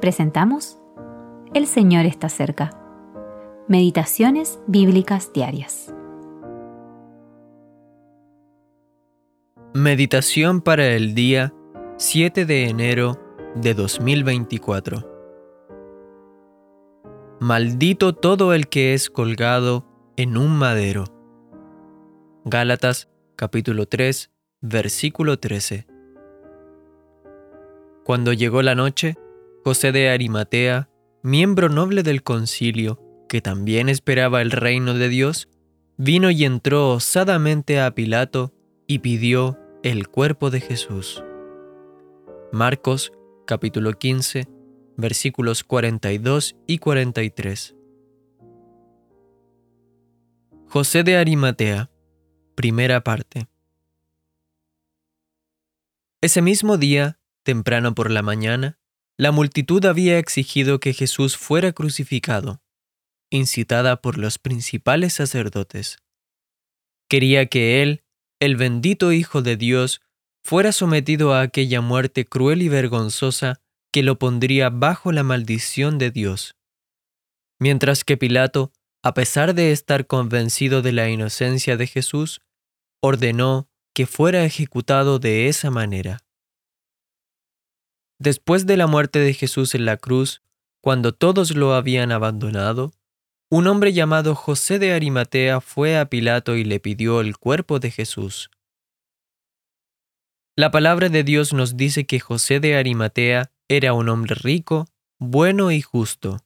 presentamos El Señor está cerca. Meditaciones bíblicas diarias. Meditación para el día 7 de enero de 2024. Maldito todo el que es colgado en un madero. Gálatas capítulo 3, versículo 13. Cuando llegó la noche, José de Arimatea, miembro noble del concilio, que también esperaba el reino de Dios, vino y entró osadamente a Pilato y pidió el cuerpo de Jesús. Marcos capítulo 15, versículos 42 y 43. José de Arimatea, primera parte. Ese mismo día, temprano por la mañana, la multitud había exigido que Jesús fuera crucificado, incitada por los principales sacerdotes. Quería que Él, el bendito Hijo de Dios, fuera sometido a aquella muerte cruel y vergonzosa que lo pondría bajo la maldición de Dios. Mientras que Pilato, a pesar de estar convencido de la inocencia de Jesús, ordenó que fuera ejecutado de esa manera. Después de la muerte de Jesús en la cruz, cuando todos lo habían abandonado, un hombre llamado José de Arimatea fue a Pilato y le pidió el cuerpo de Jesús. La palabra de Dios nos dice que José de Arimatea era un hombre rico, bueno y justo.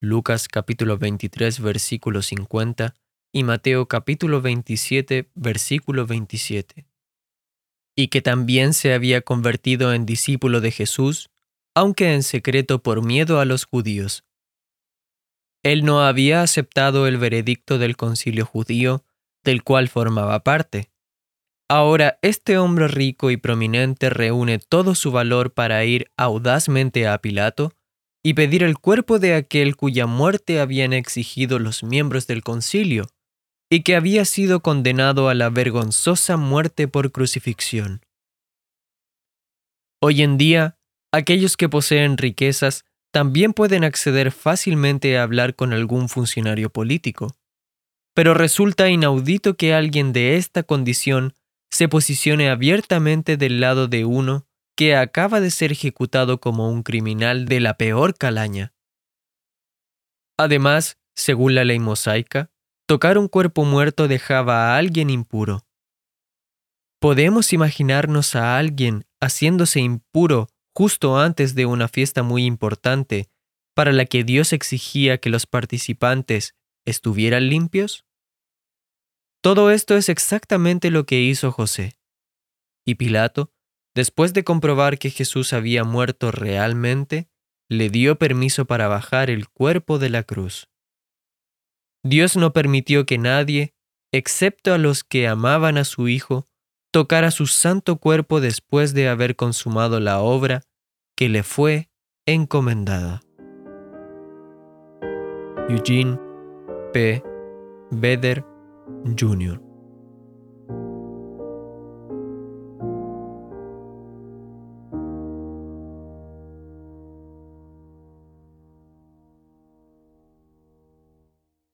Lucas capítulo 23 versículo 50 y Mateo capítulo 27 versículo 27 y que también se había convertido en discípulo de Jesús, aunque en secreto por miedo a los judíos. Él no había aceptado el veredicto del concilio judío, del cual formaba parte. Ahora este hombre rico y prominente reúne todo su valor para ir audazmente a Pilato y pedir el cuerpo de aquel cuya muerte habían exigido los miembros del concilio y que había sido condenado a la vergonzosa muerte por crucifixión. Hoy en día, aquellos que poseen riquezas también pueden acceder fácilmente a hablar con algún funcionario político, pero resulta inaudito que alguien de esta condición se posicione abiertamente del lado de uno que acaba de ser ejecutado como un criminal de la peor calaña. Además, según la ley mosaica, Tocar un cuerpo muerto dejaba a alguien impuro. ¿Podemos imaginarnos a alguien haciéndose impuro justo antes de una fiesta muy importante para la que Dios exigía que los participantes estuvieran limpios? Todo esto es exactamente lo que hizo José. Y Pilato, después de comprobar que Jesús había muerto realmente, le dio permiso para bajar el cuerpo de la cruz. Dios no permitió que nadie, excepto a los que amaban a su Hijo, tocara su santo cuerpo después de haber consumado la obra que le fue encomendada. Eugene P. Beder Jr.